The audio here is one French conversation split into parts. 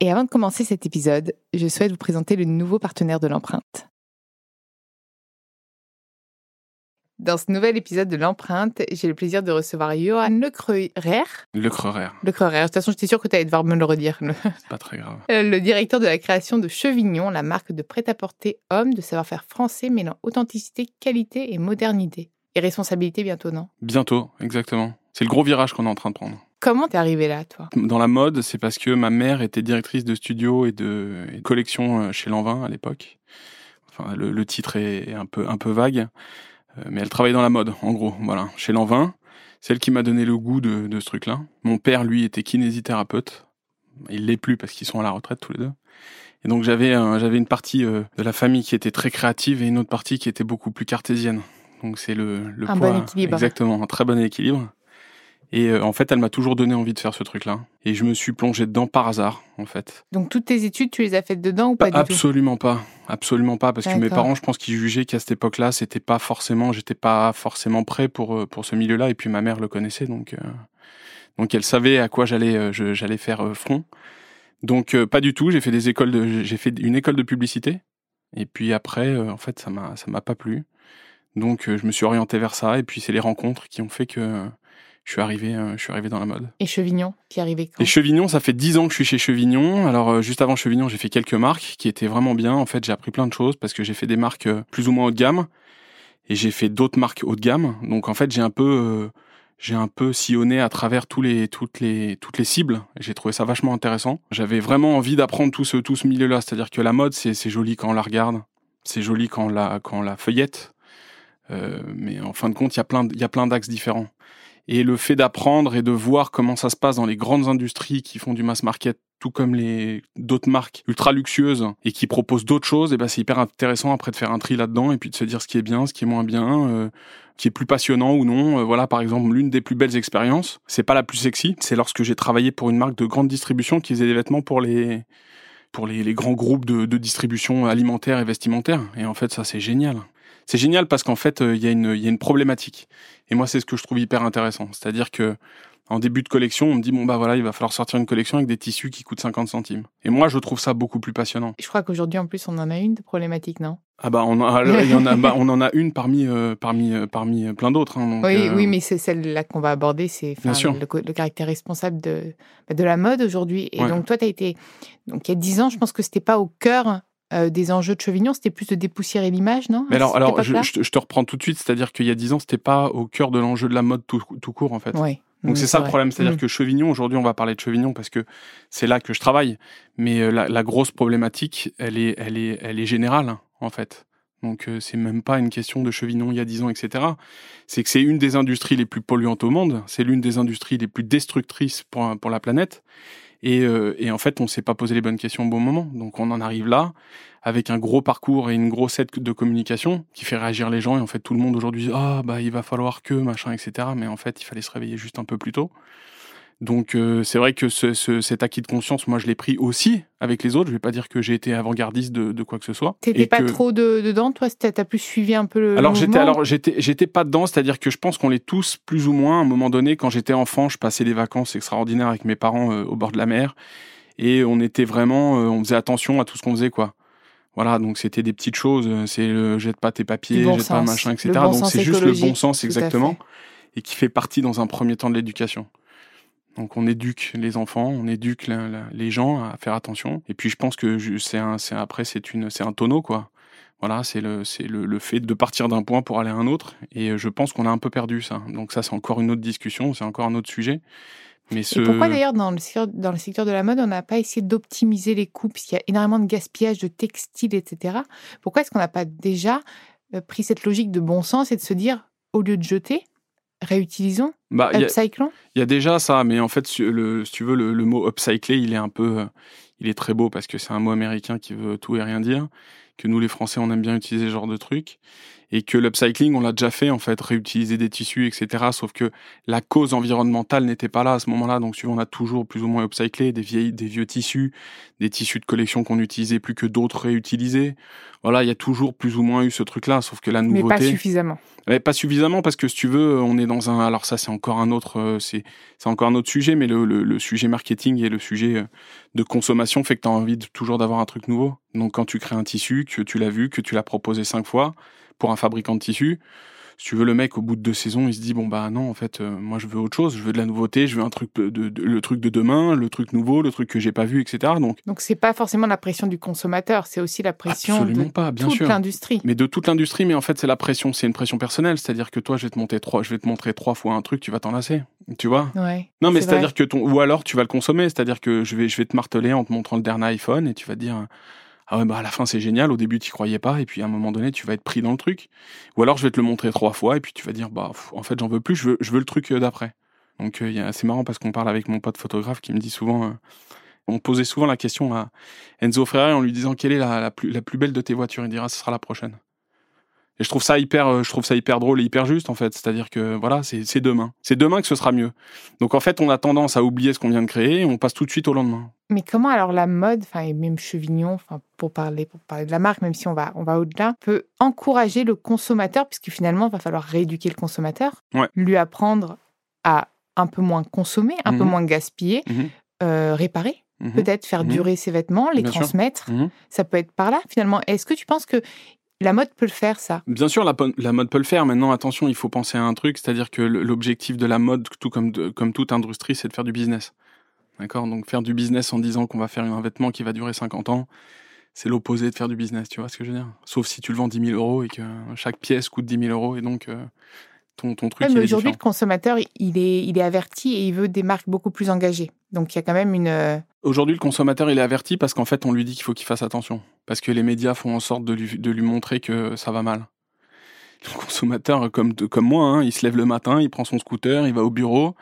Et avant de commencer cet épisode, je souhaite vous présenter le nouveau partenaire de l'empreinte. Dans ce nouvel épisode de l'empreinte, j'ai le plaisir de recevoir Johan Lecreurer. Lecreurer. Lecreurer. De toute façon, j'étais sûre que tu allais devoir me le redire. C'est pas très grave. Euh, le directeur de la création de Chevignon, la marque de prêt-à-porter homme de savoir-faire français mêlant authenticité, qualité et modernité. Et responsabilité bientôt, non? Bientôt, exactement. C'est le gros virage qu'on est en train de prendre. Comment t'es arrivé là, toi? Dans la mode, c'est parce que ma mère était directrice de studio et de, collection euh, chez Lanvin à l'époque. Enfin, le, titre est un peu, un peu vague, euh, mais elle travaillait dans la mode, en gros. Voilà, chez Lanvin. C'est elle qui m'a donné le goût de, ce truc-là. Mon père, lui, était kinésithérapeute. Il l'est plus parce qu'ils sont à la retraite tous les deux. Et donc j'avais j'avais une partie euh, de la famille qui était très créative et une autre partie qui était beaucoup plus cartésienne. Donc c'est le, le un bon équilibre. Exactement, un très bon équilibre. Et euh, en fait, elle m'a toujours donné envie de faire ce truc-là. Et je me suis plongé dedans par hasard, en fait. Donc toutes tes études, tu les as faites dedans ou pas, du Absolument pas, absolument pas, parce que mes parents, je pense qu'ils jugeaient qu'à cette époque-là, c'était pas forcément, j'étais pas forcément prêt pour euh, pour ce milieu-là. Et puis ma mère le connaissait, donc euh, donc elle savait à quoi j'allais j'allais faire front. Donc pas du tout. J'ai fait des écoles de, j'ai fait une école de publicité. Et puis après, en fait, ça m'a ça m'a pas plu. Donc je me suis orienté vers ça. Et puis c'est les rencontres qui ont fait que je suis arrivé, euh, je suis arrivé dans la mode. Et Chevignon, qui est arrivé quand? Et Chevignon, ça fait dix ans que je suis chez Chevignon. Alors euh, juste avant Chevignon, j'ai fait quelques marques qui étaient vraiment bien. En fait, j'ai appris plein de choses parce que j'ai fait des marques euh, plus ou moins haut de gamme et j'ai fait d'autres marques haut de gamme. Donc en fait, j'ai un peu j'ai un peu sillonné à travers tous les, toutes, les, toutes les cibles. J'ai trouvé ça vachement intéressant. J'avais vraiment envie d'apprendre tout ce, tout ce milieu-là. C'est-à-dire que la mode, c'est, joli quand on la regarde. C'est joli quand on la, quand on la feuillette. mais en fin de compte, il y a plein, il y a plein d'axes différents. Et le fait d'apprendre et de voir comment ça se passe dans les grandes industries qui font du mass market, tout comme les d'autres marques ultra luxueuses et qui proposent d'autres choses, et ben c'est hyper intéressant après de faire un tri là-dedans et puis de se dire ce qui est bien, ce qui est moins bien, euh, qui est plus passionnant ou non. Euh, voilà, par exemple, l'une des plus belles expériences, c'est pas la plus sexy, c'est lorsque j'ai travaillé pour une marque de grande distribution qui faisait des vêtements pour les pour les, grands groupes de distribution alimentaire et vestimentaire. Et en fait, ça c'est génial c'est génial parce qu'en fait, euh, il y, a une, y a une problématique. Et moi, c'est ce que je trouve hyper intéressant. C'est-à-dire que en début de collection, on me dit bon bah voilà, il va falloir sortir une collection avec des tissus qui coûtent 50 centimes. Et moi, je trouve ça beaucoup plus passionnant. Je crois qu'aujourd'hui en plus, on en a une de problématique, non? Ah bah on, a, il y en a, bah, on en a une parmi euh, parmi euh, parmi plein d'autres. Hein, oui, oui, mais c'est celle-là qu'on va aborder, c'est le, le, caractère responsable de bah, de la mode aujourd'hui. Et donc toi, tu as été donc il y a 10 ans, je pense que c'était pas au cœur euh, des enjeux de Chevignon, c'était plus de dépoussiérer l'image, non Mais alors, alors je, te reprends tout de suite, c'est-à-dire qu'il y a dix ans, c'était pas au cœur de l'enjeu de la mode tout, court, en fait. Oui. Donc c'est ça le problème, c'est-à-dire mm. que Chevignon, aujourd'hui on va parler de Chevignon parce que c'est là que je travaille, mais euh, la, grosse problématique, elle est, elle est, elle est générale en fait. Donc euh, c'est même pas une question de Chevignon il y a 10 ans, etc. C'est que c'est une des industries les plus polluantes au monde, c'est l'une des industries les plus destructrices pour, pour la planète. Et, euh, et en fait, on s'est pas posé les bonnes questions au bon moment. Donc on en arrive là avec un gros parcours et une grosse aide de communication qui fait réagir les gens. Et en fait, tout le monde aujourd'hui, ah bah il va falloir que machin, etc. Mais en fait, il fallait se réveiller juste un peu plus tôt. Donc euh, c'est vrai que ce, ce, cet acquis de conscience, moi je l'ai pris aussi avec les autres. Je vais pas dire que j'ai été avant-gardiste de, de, quoi que ce soit. T'étais pas trop de, dedans, toi? T'as plus suivi un peu le Alors j'étais alors j'étais j'étais pas dedans, c'est-à-dire que je pense qu'on l'est tous plus ou moins. À un moment donné, quand j'étais enfant, je passais des vacances extraordinaires avec mes parents euh, au bord de la mer et on était vraiment, euh, on faisait attention à tout ce qu'on faisait quoi. Voilà, donc c'était des petites choses. C'est le jette pas tes papiers, jette pas machin, etc. donc c'est juste le bon sens exactement et qui fait partie dans un premier temps de l'éducation. Donc on éduque les enfants, on éduque les gens à faire attention. Et puis je pense que c'est un, c'est après c'est une, c'est un tonneau quoi. Voilà, c'est le, c'est le, fait de partir d'un point pour aller à un autre. Et je pense qu'on a un peu perdu ça. Donc ça c'est encore une autre discussion, c'est encore un autre sujet. Mais ce... Et pourquoi d'ailleurs dans le, dans le secteur de la mode, on n'a pas essayé d'optimiser les coûts, puisqu'il y a énormément de gaspillage de textiles, etc. Pourquoi est-ce qu'on n'a pas déjà euh, pris cette logique de bon sens et de se dire, au lieu de jeter, réutilisons bah, Il y a déjà ça, mais en fait, le, si tu veux, le, mot upcycler, il est un peu, il est très beau parce que c'est un mot américain qui veut tout et rien dire, que nous les Français on aime bien utiliser ce genre de truc, et que l'upcycling on l'a déjà fait en fait, réutiliser des tissus, etc. Sauf que la cause environnementale n'était pas là à ce moment-là, donc on a toujours plus ou moins upcyclé des vieilles, des vieux tissus, des tissus de collection qu'on n'utilisait plus que d'autres réutilisés. Voilà, il y a toujours plus ou moins eu ce truc-là, sauf que la nouveauté. Mais pas suffisamment. Pas suffisamment parce que si tu veux, on est dans un. Alors ça, c'est encore un autre, euh, c'est encore un autre sujet, mais le, sujet marketing et le sujet euh, de consommation fait que tu as envie toujours d'avoir un truc nouveau. Donc quand tu crées un tissu, que tu l'as vu, que tu l'as proposé cinq fois pour un fabricant de tissu, si tu veux, le mec, au bout de deux saisons, il se dit bon bah non, en fait, euh, moi je veux autre chose, je veux de la nouveauté, je veux un truc de, le truc de demain, le truc nouveau, le truc que j'ai pas vu, etc. Donc donc c'est pas forcément la pression du consommateur, c'est aussi la pression de pas, bien toute l'industrie. Mais de toute l'industrie, mais en fait c'est la pression, c'est une pression personnelle, c'est-à-dire que toi je vais te monter trois, je vais te montrer trois fois un truc, tu vas t'en lasser, tu vois? Ouais, Non mais c'est-à-dire que ton ou alors tu vas le consommer, c'est-à-dire que je vais je vais te marteler en te montrant le dernier iPhone et tu vas te dire ah ouais, bah à la fin c'est génial, au début tu croyais pas, et puis à un moment donné tu vas être pris dans le truc. Ou alors je vais te le montrer trois fois, et puis tu vas dire, bah en fait j'en veux plus, je veux, je veux le truc euh, d'après. Donc euh, c'est marrant parce qu'on parle avec mon pote photographe qui me dit souvent, euh, on posait souvent la question à Enzo Ferrari en lui disant quelle est la, la, plus, la plus belle de tes voitures, il dira ce sera la prochaine. Et je trouve ça hyper, euh, je trouve ça hyper drôle et hyper juste en fait. C'est-à-dire que voilà, c'est demain. C'est demain que ce sera mieux. Donc en fait, on a tendance à oublier ce qu'on vient de créer et on passe tout de suite au lendemain. Mais comment alors la mode, enfin et même Chevignon, enfin pour parler pour parler de la marque, même si on va on va au-delà, peut encourager le consommateur puisque finalement il va falloir rééduquer le consommateur, lui apprendre à un peu moins consommer, un peu mhm. moins gaspiller, mhm. euh, réparer. Mhm. Peut-être faire durer ses vêtements, les transmettre. Ça peut être par là finalement. Est-ce que tu penses que la mode peut le faire, ça. Bien sûr, la, mode peut le faire. Maintenant, attention, il faut penser à un truc, c'est-à-dire que l'objectif de la mode, tout comme, comme toute industrie, c'est de faire du business. D'accord? Donc, faire du business en disant qu'on va faire un vêtement qui va durer 50 ans, c'est l'opposé de faire du business, tu vois ce que je veux dire? Sauf si tu le vends 10 000 euros et que chaque pièce coûte 10 000 euros et donc euh, ton, ton truc. mais aujourd'hui, le consommateur, il est, il est averti et il veut des marques beaucoup plus engagées. Donc, il y a quand même une. Euh, aujourd'hui, le consommateur, il est averti parce qu'en fait, on lui dit qu'il faut qu'il fasse attention. Parce que les médias font en sorte de lui, de lui montrer que ça va mal. Le consommateur, comme, comme moi, hein, il se lève le matin, il prend son scooter, il va au bureau,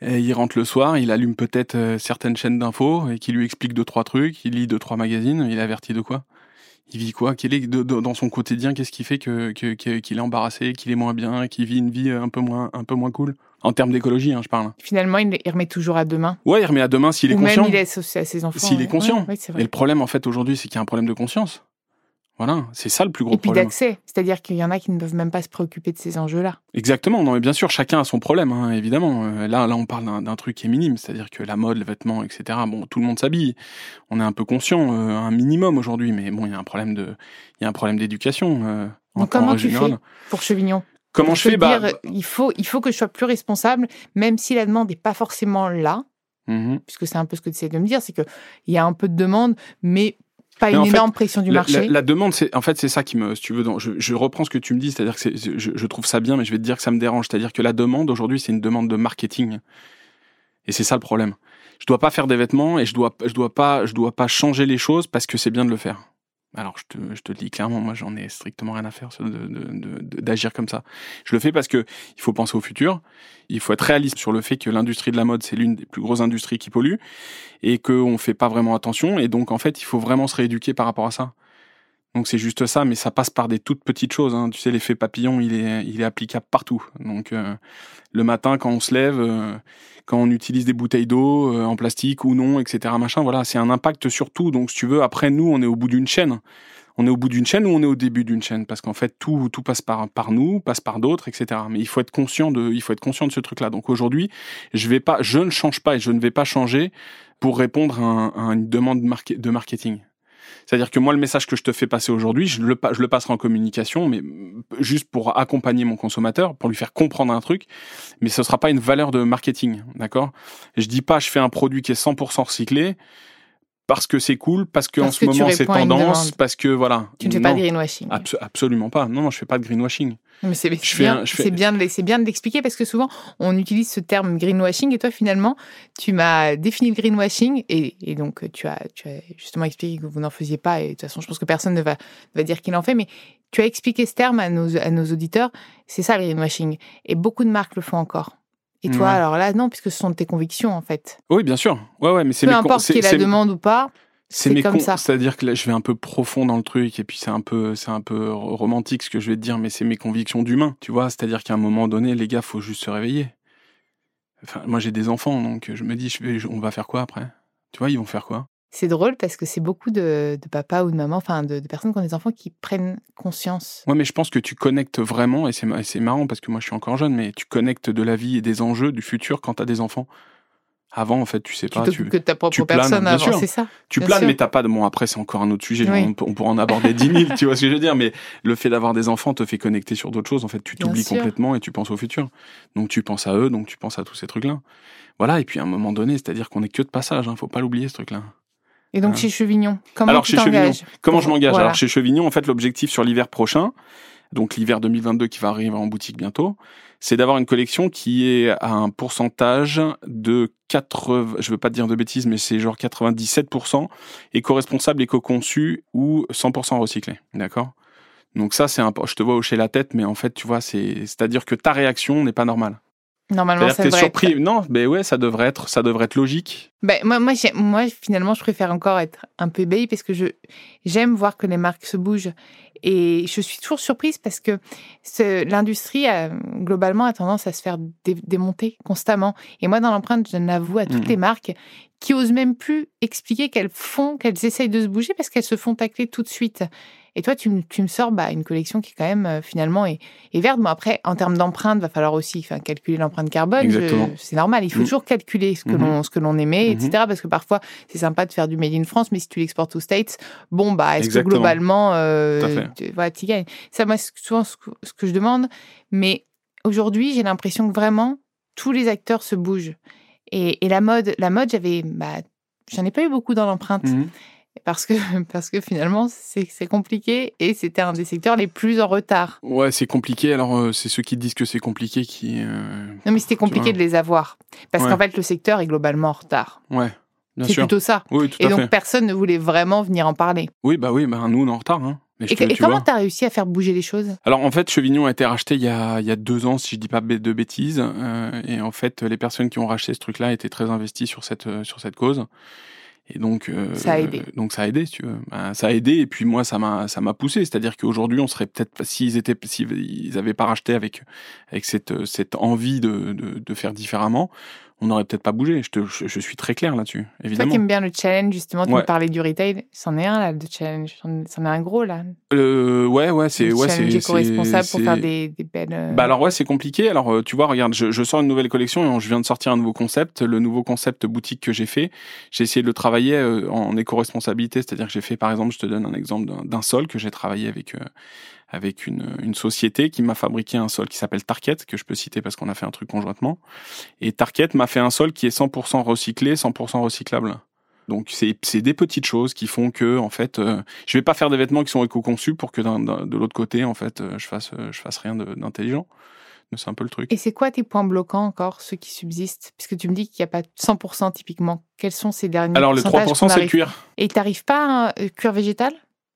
et il rentre le soir, il allume peut-être euh, certaines chaînes d'infos et qui lui explique deux, trois trucs, il lit deux, trois magazines, il est averti de quoi? Il vit quoi? Quel est dans son quotidien Qu'est-ce qui fait que qu'il est embarrassé, qu'il est moins bien, qu'il vit une vie un peu moins un peu moins cool? En termes d'écologie, hein, je parle. Finalement, il, remet toujours à demain. Ouais, il remet à demain s'il est conscient. Même il laisse à ses enfants. S'il est conscient. Et le problème, en fait, aujourd'hui, c'est qu'il y a un problème de conscience. Voilà, c'est ça le plus gros problème. Et puis d'accès, c'est-à-dire qu'il y en a qui ne peuvent même pas se préoccuper de ces enjeux-là. Exactement, non mais bien sûr, chacun a son problème, hein, évidemment. Euh, là, là, on parle d'un truc qui est minime, c'est-à-dire que la mode, les vêtements, etc. Bon, tout le monde s'habille. On est un peu conscient, euh, un minimum aujourd'hui, mais bon, il y a un problème de, il y a un problème d'éducation. Euh, Donc comment tu fais pour Chevignon? Comment je fais? bah, il faut, il faut que je sois plus responsable, même si la demande n'est pas forcément là. Mmh puisque c'est un peu ce que tu essaies de me dire, c'est qu'il y a un peu de demande, mais pas une énorme pression du marché. La, demande, c'est en fait c'est ça qui me, si tu veux, je, je, reprends ce que tu me dis, c'est-à-dire que je, je, trouve ça bien, mais je vais te dire que ça me dérange. C'est-à-dire que la demande aujourd'hui, c'est une demande de marketing, et c'est ça le problème. Je dois pas faire des vêtements et je dois, je dois pas, je dois pas changer les choses parce que c'est bien de le faire. Alors je te, je te le dis clairement, moi j'en ai strictement rien à faire d'agir comme ça. Je le fais parce que il faut penser au futur, il faut être réaliste sur le fait que l'industrie de la mode c'est l'une des plus grosses industries qui polluent et qu'on fait pas vraiment attention et donc en fait il faut vraiment se rééduquer par rapport à ça. Donc c'est juste ça, mais ça passe par des toutes petites choses. Hein. Tu sais, l'effet papillon, il est, il est applicable partout. Donc euh, le matin, quand on se lève, euh, quand on utilise des bouteilles d'eau euh, en plastique ou non, etc. Machin, voilà, c'est un impact sur tout. Donc si tu veux, après nous, on est au bout d'une chaîne. On est au bout d'une chaîne ou on est au début d'une chaîne? Parce qu'en fait, tout, tout passe par, par nous, passe par d'autres, etc. Mais il faut être conscient de, il faut être conscient de ce truc-là. Donc aujourd'hui, je vais pas, je ne change pas et je ne vais pas changer pour répondre à, à une demande de marketing. C'est-à-dire que moi, le message que je te fais passer aujourd'hui, je le, je passerai en communication, mais juste pour accompagner mon consommateur, pour lui faire comprendre un truc, mais ce sera pas une valeur de marketing, d'accord? Je dis pas, je fais un produit qui est 100% recyclé, parce que c'est cool, parce qu'en ce moment c'est tendance, parce que voilà. Tu ne fais pas de greenwashing. absolument pas. Non, non, je fais pas de greenwashing. Mais c'est bien, fais... bien, de, bien de l'expliquer parce que souvent on utilise ce terme greenwashing et toi finalement tu m'as défini le greenwashing et, et, donc tu as, tu as justement expliqué que vous n'en faisiez pas et de toute façon je pense que personne ne va, va dire qu'il en fait mais tu as expliqué ce terme à nos, à nos auditeurs, c'est ça le greenwashing et beaucoup de marques le font encore. Et toi, Ouais. alors là, non, puisque ce sont tes convictions, en fait. Oui, bien sûr. Ouais, ouais, mais c'est Peu importe qu'il la demande ou pas, C'est comme ça. C'est-à-dire que là, je vais un peu profond dans le truc et puis c'est un peu, c'est un peu ro- romantique ce que je vais te dire, mais c'est mes convictions d'humain, tu vois. C'est-à-dire qu'à un moment donné, les gars, faut juste se réveiller. Enfin, moi, j'ai des enfants, donc je me dis, je vais, je- on va faire quoi après? Tu vois, ils vont faire quoi? C'est drôle parce que c'est beaucoup de, de papas ou de mamans, enfin de, de personnes qui ont des enfants qui prennent conscience. Ouais, mais je pense que tu connectes vraiment, et c'est marrant parce que moi, je suis encore jeune, mais tu connectes de la vie et des enjeux du futur quand t'as des enfants. Avant, en fait, tu sais Tu pas. Tu, que ta propre tu personne avant, c'est ça tu planes, sûr. mais t'as pas de. Bon, après, c'est encore un autre sujet. Oui. On, on pourra en aborder 10 000, tu vois ce que je veux dire. Mais le fait d'avoir des enfants te fait connecter sur d'autres choses. En fait, tu t'oublies complètement et tu penses au futur. Donc, tu penses à eux, donc tu penses à tous ces trucs-là. Voilà. Et puis, à un moment donné, c'est-à-dire qu'on est que de passage. Hein, faut pas l'oublier, ce truc-là. Et donc Ah. chez Chevignon, comment Alors, tu chez Chevignon, Comment je m'engage Voilà. Alors, chez Chevignon, en fait, l'objectif sur l'hiver prochain, donc l'hiver 2022 qui va arriver en boutique bientôt, c'est d'avoir une collection qui est à un pourcentage de 80, je veux pas te dire de bêtises, mais c'est genre 97% éco-responsable, éco-conçu ou 100% recyclé. D'accord? Donc ça, c'est un, je te vois hocher la tête, mais en fait, tu vois, c'est, c'est-à-dire que ta réaction n'est pas normale. Normalement, ça devrait être surpris. Non, mais ouais, ça devrait être, ça devrait être logique. Ben, moi, moi, moi, finalement, je préfère encore être un peu ébahie parce que je j'aime voir que les marques se bougent. Et je suis toujours surprise parce que l'industrie, a, globalement, a tendance à se faire dé- démonter constamment. Et moi, dans l'empreinte, je l'avoue à toutes Mhm. les marques qui osent même plus expliquer qu'elles font, qu'elles essayent de se bouger parce qu'elles se font tacler tout de suite. Et toi, tu, me- tu me sors bah, une collection qui, quand même, euh, finalement, est, est verte. Bon, après, en termes d'empreinte, va falloir aussi calculer l'empreinte carbone. C'est normal. Il faut Mhm. toujours calculer ce que Mhm. l'on ce que l'on émet, etc. Parce que parfois, c'est sympa de faire du made in France, mais si tu l'exportes aux States, bon, bah, est-ce que globalement, euh, tu voilà, gagnes? Ça, moi, c'est souvent ce que, ce que je demande. Mais aujourd'hui, j'ai l'impression que vraiment, tous les acteurs se bougent. Et, et la mode, la mode, j'avais, bah, j'en ai pas eu beaucoup dans l'empreinte. Parce que parce que finalement, c'est compliqué et c'était un des secteurs les plus en retard. Ouais, c'est compliqué. Alors, euh, c'est ceux qui disent que c'est compliqué qui. euh, Non, mais c'était compliqué de les avoir parce Ouais. qu'en fait, le secteur est globalement en retard. Ouais, C'est plutôt ça. Oui, tout Et à donc fait. personne ne voulait vraiment venir en parler. Oui, bah oui, bah nous on est en retard. Hein. Mais Et, te- et tu comment t'as réussi à faire bouger les choses? Alors en fait, Chevignon a été racheté il y a, il y a deux ans, si je dis pas de bêtises. euh, et en fait, les personnes qui ont racheté ce truc-là étaient très investies sur cette sur cette cause. Et donc euh, Ça a aidé. Donc ça a aidé, si tu veux. Ben, ça a aidé. Et puis moi, ça m'a ça m'a poussé. C'est-à-dire qu'aujourd'hui, on serait peut-être pas- s'ils étaient s'ils avaient pas racheté avec avec cette cette envie de de, de faire différemment, on n'aurait peut-être pas bougé. Je, te, je, je suis très clair là-dessus, Toi évidemment. qui aimes bien le challenge, justement, tu Ouais. me parlais du retail. C'en est un, là, de challenge. C'en est un gros, là. Euh, ouais, ouais, c'est Le ouais, c'est éco-responsable pour faire des, des belles... euh, Bah alors ouais, c'est compliqué. Alors euh, tu vois, regarde, je, je sors une nouvelle collection et je viens de sortir un nouveau concept. Le nouveau concept boutique que j'ai fait, j'ai essayé de le travailler euh, en éco-responsabilité, c'est-à-dire que j'ai fait, par exemple, je te donne un exemple d'un- d'un sol que j'ai travaillé avec euh, avec une, une société qui m'a fabriqué un sol qui s'appelle Tarket, que je peux citer parce qu'on a fait un truc conjointement. Et Tarket m'a fait un sol qui est 100% recyclé, 100% recyclable. Donc c'est c'est des petites choses qui font que en fait euh, je vais pas faire des vêtements qui sont éco-conçus pour que d'un- de l'autre côté en fait euh, je fasse euh, je fasse rien d'intelligent. C'est un peu le truc. Et c'est quoi tes points bloquants encore, ceux qui subsistent? Puisque tu me dis qu'il n'y a pas 100% typiquement. Quels sont ces derniers Alors le pourcentages 3% qu'on c'est le cuir. Et t'arrives pas à un euh, cuir végétal?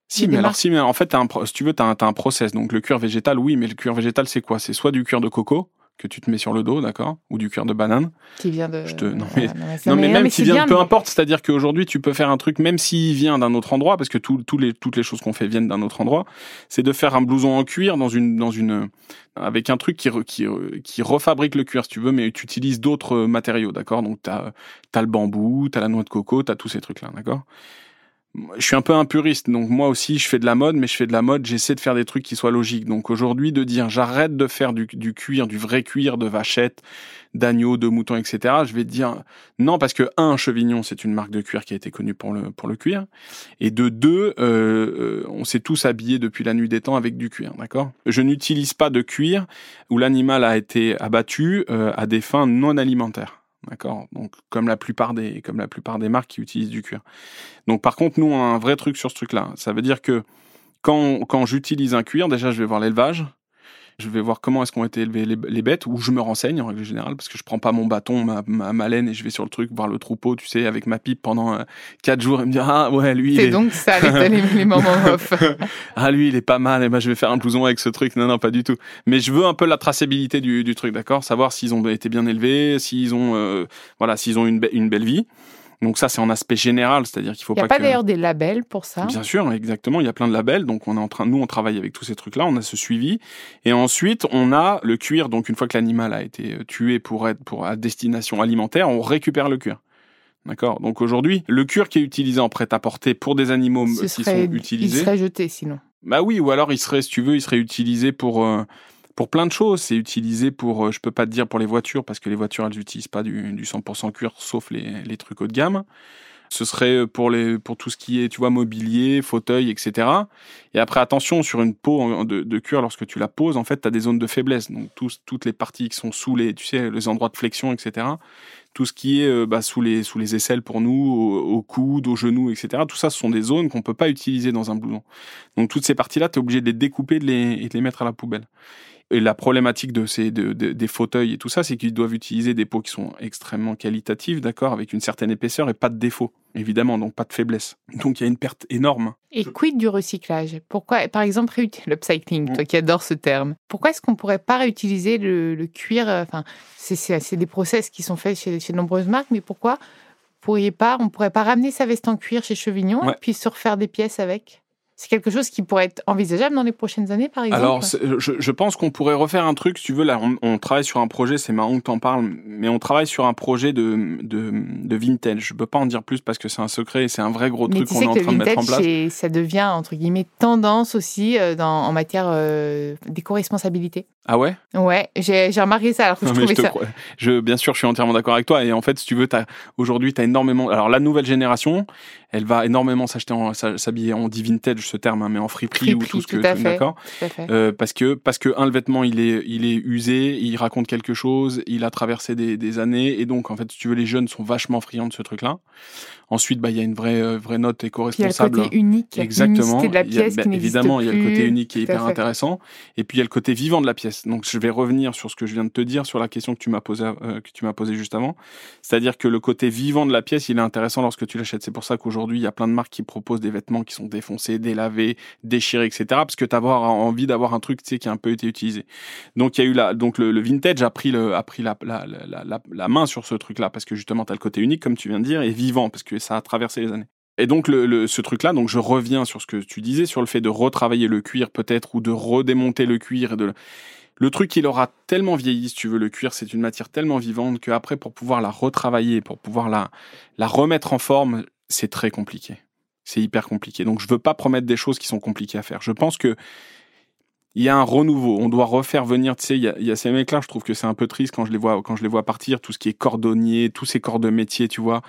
Si mais alors si mais en fait t'as un si tu veux t'as un, t'as un process. Donc le cuir végétal oui mais le cuir végétal c'est quoi? C'est soit du cuir de coco que tu te mets sur le dos d'accord? Ou du cuir de banane. Qui vient de... Je te- non, Voilà, mais- Non, mais, même s'il vient, bien, peu mais- importe, c'est-à-dire qu'aujourd'hui, tu peux faire un truc, même s'il vient d'un autre endroit, parce que tout, tous les, toutes les choses qu'on fait viennent d'un autre endroit, c'est de faire un blouson en cuir dans une, dans une, avec un truc qui, qui, qui refabrique le cuir, si tu veux, mais tu utilises d'autres matériaux, d'accord? Donc, t'as, as le bambou, t'as la noix de coco, t'as tous ces trucs-là, d'accord? Je suis un peu un puriste, donc moi aussi je fais de la mode, mais je fais de la mode, j'essaie de faire des trucs qui soient logiques. Donc aujourd'hui de dire j'arrête de faire du, du cuir, du vrai cuir de vachette, d'agneau, de mouton, etc. Je vais dire non parce que un Chevignon c'est une marque de cuir qui a été connue pour le pour le cuir, et de deux euh, euh, on s'est tous habillés depuis la nuit des temps avec du cuir, d'accord? Je n'utilise pas de cuir où l'animal a été abattu euh, à des fins non alimentaires. D'accord. Donc comme la plupart des comme la plupart des marques qui utilisent du cuir. Donc par contre nous on a un vrai truc sur ce truc-là. Ça veut dire que quand quand j'utilise un cuir, déjà je vais voir l'élevage, Je vais voir comment est-ce qu'ont été élevées les, bêtes, ou je me renseigne en règle générale, parce que je prends pas mon bâton, ma, ma, laine, et je vais sur le truc voir le troupeau, tu sais, avec ma pipe pendant 4 jours et me dire ah ouais lui. C'est donc ça les, les moments off. ah lui il est pas mal, et ben je vais faire un blouson avec ce truc. Non non pas du tout. Mais je veux un peu la traçabilité du, du truc, d'accord, savoir s'ils ont été bien élevés, s'ils ont voilà s'ils ont une, une belle vie. Donc ça, c'est en aspect général, c'est-à-dire qu'il faut pas. Il n'y a pas, d'ailleurs des labels pour ça. Bien sûr, exactement. Il y a plein de labels. Donc on est en train, nous, on travaille avec tous ces trucs-là. On a ce suivi, et ensuite on a le cuir. Donc une fois que l'animal a été euh, tué pour être pour à destination alimentaire, on récupère le cuir. D'accord? Donc aujourd'hui, le cuir qui est utilisé en prêt-à-porter pour des animaux qui sont utilisés, il serait jeté sinon. Bah oui, ou alors il serait, si tu veux, il serait utilisé pour euh, pour plein de choses. C'est utilisé pour, euh, je peux pas te dire pour les voitures, parce que les voitures, elles n'utilisent pas du, du 100% cuir, sauf les, les, trucs haut de gamme. Ce serait euh, pour, les, pour tout ce qui est, tu vois, mobilier, fauteuil, etc. Et après, attention, sur une peau de, de cuir, lorsque tu la poses, en fait, tu as des zones de faiblesse. Donc, tous, toutes les parties qui sont sous les, tu sais, les endroits de flexion, etc. Tout ce qui est euh, bah, sous, les, sous les aisselles pour nous, au, au coude, aux genoux, etc. Tout ça, ce sont des zones qu'on peut pas utiliser dans un blouson. Donc, toutes ces parties-là, tu es obligé de les découper de les, et de les mettre à la poubelle. Et la problématique de ces de, des fauteuils et tout ça, c'est qu'ils doivent utiliser des peaux qui sont extrêmement qualitatives, d'accord, avec une certaine épaisseur et pas de défaut, évidemment, donc pas de faiblesse. Donc il y a une perte énorme. Et quid du recyclage? Pourquoi, par exemple, l'upcycling, toi qui adores ce terme, pourquoi est-ce qu'on pourrait pas réutiliser le, cuir euh, Enfin, c'est des process qui sont faits chez, chez de nombreuses marques, mais pourquoi pourriez pas, on pourrait pas ramener sa veste en cuir chez Chevignon et puis se refaire des pièces avec? C'est quelque chose qui pourrait être envisageable dans les prochaines années, par exemple Alors, je, je, pense qu'on pourrait refaire un truc, si tu veux, là, on, travaille sur un projet, c'est marrant que t'en parles, mais on travaille sur un projet de, de, de vintage. Je peux pas en dire plus parce que c'est un secret et c'est un vrai gros truc qu'on est en train de mettre en place. Ça devient, entre guillemets, tendance aussi euh, dans, en matière euh, d'éco-responsabilité. Ah ouais? Ouais, j'ai remarqué ça. Alors que je trouvais ça. Je, bien sûr, je suis entièrement d'accord avec toi. Et en fait, si tu veux, aujourd'hui, tu as énormément. Alors, la nouvelle génération, elle va énormément s'acheter, s'habiller, on dit vintage ce terme, hein, mais en friperie ou tout ce que tu d'accord. Euh, parce que, parce que, un, le vêtement, il est, il est usé, il raconte quelque chose, il a traversé des, des années. Et donc, en fait, si tu veux, les jeunes sont vachement friands de ce truc-là. Ensuite, bah, il y a une vraie, euh, vraie note éco-responsable. Il y a le côté unique. Exactement. de la pièce bah, évidemment, il y a le côté unique qui est hyper intéressant. Et puis, il y a le côté vivant de la pièce. Donc, je vais revenir sur ce que je viens de te dire, sur la question que tu m'as posée, euh, que tu m'as posée juste avant. C'est-à-dire que le côté vivant de la pièce, il est intéressant lorsque tu l'achètes. C'est pour ça qu'aujourd'hui, il y a plein de marques qui proposent des vêtements qui sont défoncés, délavés, déchirés, etc. Parce que tu as envie d'avoir un truc, tu sais, qui a un peu été utilisé. Donc, il y a eu la, donc le, vintage a pris le, a pris la, la, la, la main sur ce truc-là parce que justement, tu as le côté unique, comme tu viens de dire, et vivant parce que ça a traversé les et donc ce truc-là, donc je reviens sur ce que tu disais, sur le fait de retravailler le cuir peut-être ou de redémonter le cuir et de le truc il aura tellement vieilli si tu veux le cuir c'est une matière tellement vivante qu'après pour pouvoir la retravailler pour pouvoir la la remettre en forme c'est très compliqué. C'est hyper compliqué. Donc je veux pas promettre des choses qui sont compliquées à faire. Je pense que il y a un renouveau. On doit refaire venir, tu sais, il y a, ces mecs-là, je trouve que c'est un peu triste quand je les vois, quand je les vois partir, tout ce qui est cordonnier, tous ces corps de métier, tu vois,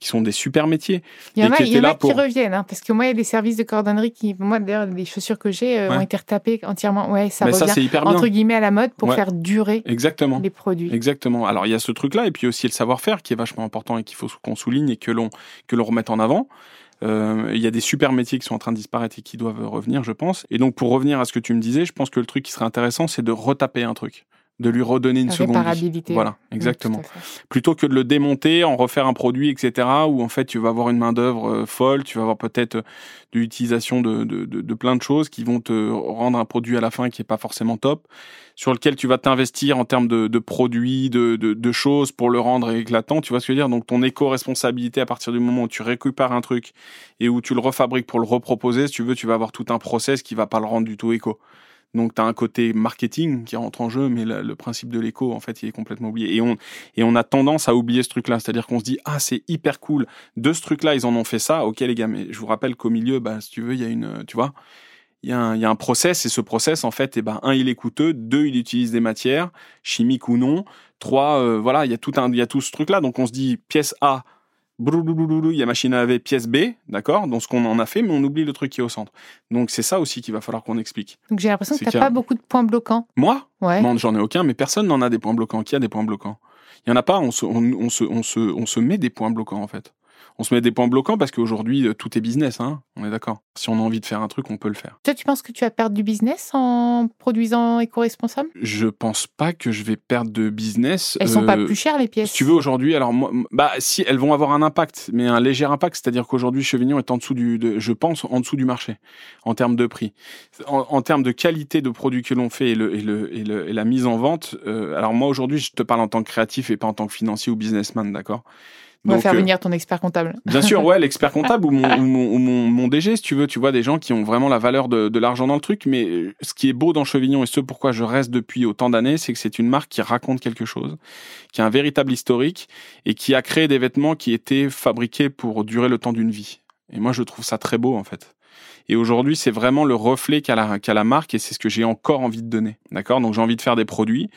qui sont des super métiers. Il y en a, y en a qui reviennent, hein, parce que moi, il y a des services de cordonnerie qui, moi, d'ailleurs, les chaussures que j'ai euh, ont été retapées entièrement. Ouais, ça revient, ça, hyper entre guillemets, à la mode pour faire durer Exactement. les produits. Exactement. Alors, il y a ce truc-là, et puis aussi le savoir-faire qui est vachement important et qu'il faut qu'on souligne et que l'on, que l'on remette en avant. Euh, il y a des super métiers qui sont en train de disparaître et qui doivent revenir, je pense. Et donc, pour revenir à ce que tu me disais, je pense que le truc qui serait intéressant, c'est de retaper un truc de lui redonner une seconde vie. Voilà, exactement. Plutôt que de le démonter, en refaire un produit, etc., où en fait tu vas avoir une main d'œuvre euh, folle, tu vas avoir peut-être euh, de l'utilisation de, de, de, plein de choses qui vont te rendre un produit à la fin qui est pas forcément top, sur lequel tu vas t'investir en termes de, de produits, de, de, choses pour le rendre éclatant. Tu vois ce que je veux dire? Donc ton éco-responsabilité à partir du moment où tu récupères un truc et où tu le refabriques pour le reproposer, si tu veux, tu vas avoir tout un process qui va pas le rendre du tout éco. Donc, tu as un côté marketing qui rentre en jeu, mais le, principe de l'écho, en fait, il est complètement oublié. Et on, et on a tendance à oublier ce truc-là. C'est-à-dire qu'on se dit, ah, c'est hyper cool. De ce truc-là, ils en ont fait ça. Ok, les gars, mais je vous rappelle qu'au milieu, bah, si tu veux, il y a une, tu vois, il y, a un, il y a un process. Et ce process, en fait, eh ben, un, il est coûteux. Deux, il utilise des matières, chimiques ou non. Trois, euh, voilà, il y a tout un, il y a tout ce truc-là. Donc, on se dit, pièce A, il y a machine à laver pièce B, d'accord, dans ce qu'on en a fait, mais on oublie le truc qui est au centre. Donc c'est ça aussi qu'il va falloir qu'on explique. Donc j'ai l'impression que tu n'as pas beaucoup de points bloquants. Moi? Ouais. Non, j'en ai aucun, mais personne n'en a des points bloquants. Qui a des points bloquants? Il y en a pas. On se, on, se, on se, on se met des points bloquants en fait. On se met des points bloquants parce qu'aujourd'hui, euh, tout est business, hein on est d'accord. Si on a envie de faire un truc, on peut le faire. Toi, tu penses que tu vas perdre du business en produisant éco-responsable? Je pense pas que je vais perdre de business. Elles sont pas plus chères, les pièces Si tu veux, aujourd'hui, alors, moi, bah, si, elles vont avoir un impact, mais un léger impact, c'est-à-dire qu'aujourd'hui, Chevignon est en dessous du, de, je pense, en dessous du marché, en termes de prix. En, en termes de qualité de produits que l'on fait et, le, et, le, et, le, et la mise en vente, euh, alors moi, aujourd'hui, je te parle en tant que créatif et pas en tant que financier ou businessman, d'accord? On va faire euh, venir ton expert comptable. Bien sûr, ouais, l'expert comptable ou, mon, ou, mon, ou mon, mon, DG, si tu veux, tu vois, des gens qui ont vraiment la valeur de, de l'argent dans le truc. Mais euh, ce qui est beau dans Chevignon et ce pourquoi je reste depuis autant d'années, c'est que c'est une marque qui raconte quelque chose, qui a un véritable historique et qui a créé des vêtements qui étaient fabriqués pour durer le temps d'une vie. Et moi, je trouve ça très beau, en fait. Et aujourd'hui, c'est vraiment le reflet qu'a la, qu la marque et c'est ce que j'ai encore envie de donner. D'accord? Donc, j'ai envie de faire des produits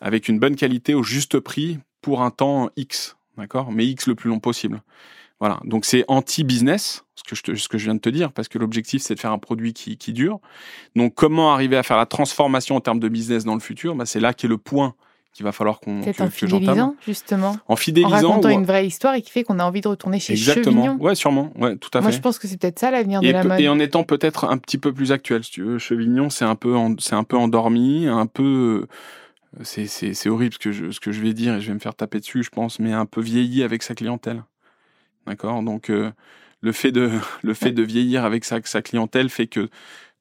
avec une bonne qualité au juste prix pour un temps X d'accord? Mais X le plus long possible. Voilà, donc c'est anti-business, ce que, je te, ce que je viens de te dire, parce que l'objectif c'est de faire un produit qui, qui dure. Donc comment arriver à faire la transformation en termes de business dans le futur? Bah, C'est là qu'est le point qu'il va falloir qu'on Peut-être en fidélisant, justement. En fidélisant. En racontant une vraie histoire et qui fait qu'on a envie de retourner chez Exactement. Chevignon. Ouais, sûrement. Ouais, tout à Moi, fait. je pense que c'est peut-être ça l'avenir de la mode. et en étant peut-être un petit peu plus actuel, si tu veux. Chevignon, c'est un peu, en, c'est un peu endormi, un peu c'est, c'est, c'est horrible ce que, je, ce que je vais dire et je vais me faire taper dessus, je pense, mais un peu vieilli avec sa clientèle. D'accord? Donc, euh, le, fait de, le fait de vieillir avec sa, sa clientèle fait que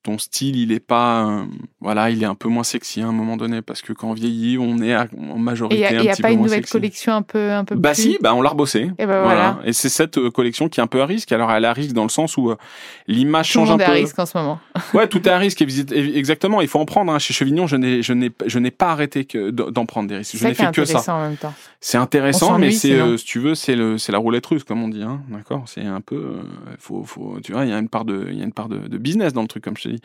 ton style, il est pas, euh, voilà, il est un peu moins sexy à un moment donné parce que quand on vieillit, on est à, en majorité et un il n'y a petit pas peu une moins nouvelle sexy. collection un peu, un peu Bah plus... si, bah on l'a rebossé. Et bah voilà. Et c'est cette euh, collection qui est un peu à risque. Alors elle est à risque dans le sens où euh, l'image Tout le change un monde est peu. à risque en ce moment. Ouais, tout est à risque. Exactement. Il faut en prendre. Hein. Chez Chevignon, je n'ai, je n'ai, je n'ai pas arrêté que d'en prendre des risques. C'est Je n'ai fait que ça. intéressant en même temps. C'est intéressant, mais c'est, euh, si tu veux, c'est le, c'est la roulette russe, comme on dit. Hein. D'accord? C'est un peu, euh, faut, faut, tu vois, il y a une part de, il y a une part de, de business dans le truc, comme je te dis.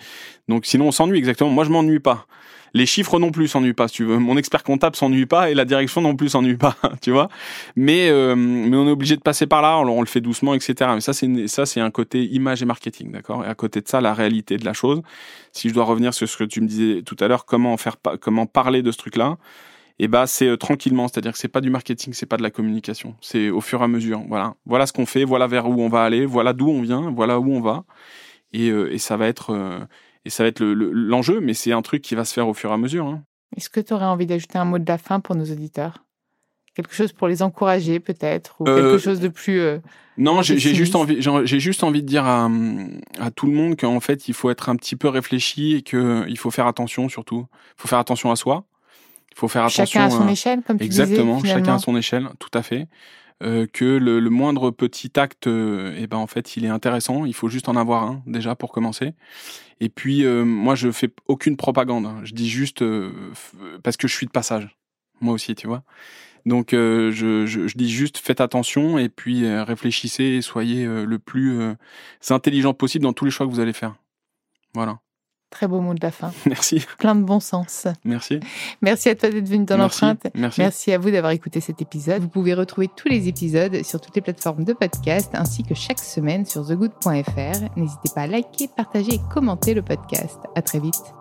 Donc sinon, on s'ennuie exactement. Moi, je m'ennuie pas. Les chiffres non plus s'ennuient pas, si tu veux. Mon expert comptable s'ennuie pas et la direction non plus s'ennuie pas, tu vois. Mais, euh, mais on est obligé de passer par là. Alors on le fait doucement, etc. Mais ça, c'est ça, c'est un côté image et marketing, d'accord? Et à côté de ça, la réalité de la chose. Si je dois revenir sur ce que tu me disais tout à l'heure, comment faire, comment parler de ce truc-là? Et bah c'est euh, tranquillement, c'est-à-dire que c'est pas du marketing, c'est pas de la communication, c'est au fur et à mesure. Voilà, voilà ce qu'on fait, voilà vers où on va aller, voilà d'où on vient, voilà où on va, et, euh, et ça va être euh, et ça va être le- le- l'enjeu, mais c'est un truc qui va se faire au fur et à mesure. Hein. Est-ce que tu aurais envie d'ajouter un mot de la fin pour nos auditeurs? Quelque chose pour les encourager peut-être Ou Euh, quelque chose de plus... euh, Non, j'ai juste envie, j'ai juste envie de dire à, à tout le monde qu'en fait, il faut être un petit peu réfléchi et que il faut faire attention surtout. Il faut faire attention à soi. Il faut faire attention. Chacun à son échelle, comme tu Exactement, disais, chacun finalement. à son échelle, tout à fait. Euh, que le, le moindre petit acte, euh, eh ben en fait, il est intéressant. Il faut juste en avoir un déjà pour commencer. Et puis, euh, moi, je fais aucune propagande. hein. Je dis juste euh, parce que je suis de passage. Moi aussi, tu vois. Donc, euh, je, je, je dis juste faites attention et puis réfléchissez et soyez le plus intelligent possible dans tous les choix que vous allez faire. Voilà. Très beau mot de la fin. Merci. Plein de bon sens. Merci. Merci à toi d'être venu dans l'empreinte. Merci. Merci à vous d'avoir écouté cet épisode. Vous pouvez retrouver tous les épisodes sur toutes les plateformes de podcast ainsi que chaque semaine sur thegood.fr. N'hésitez pas à liker, partager et commenter le podcast. À très vite.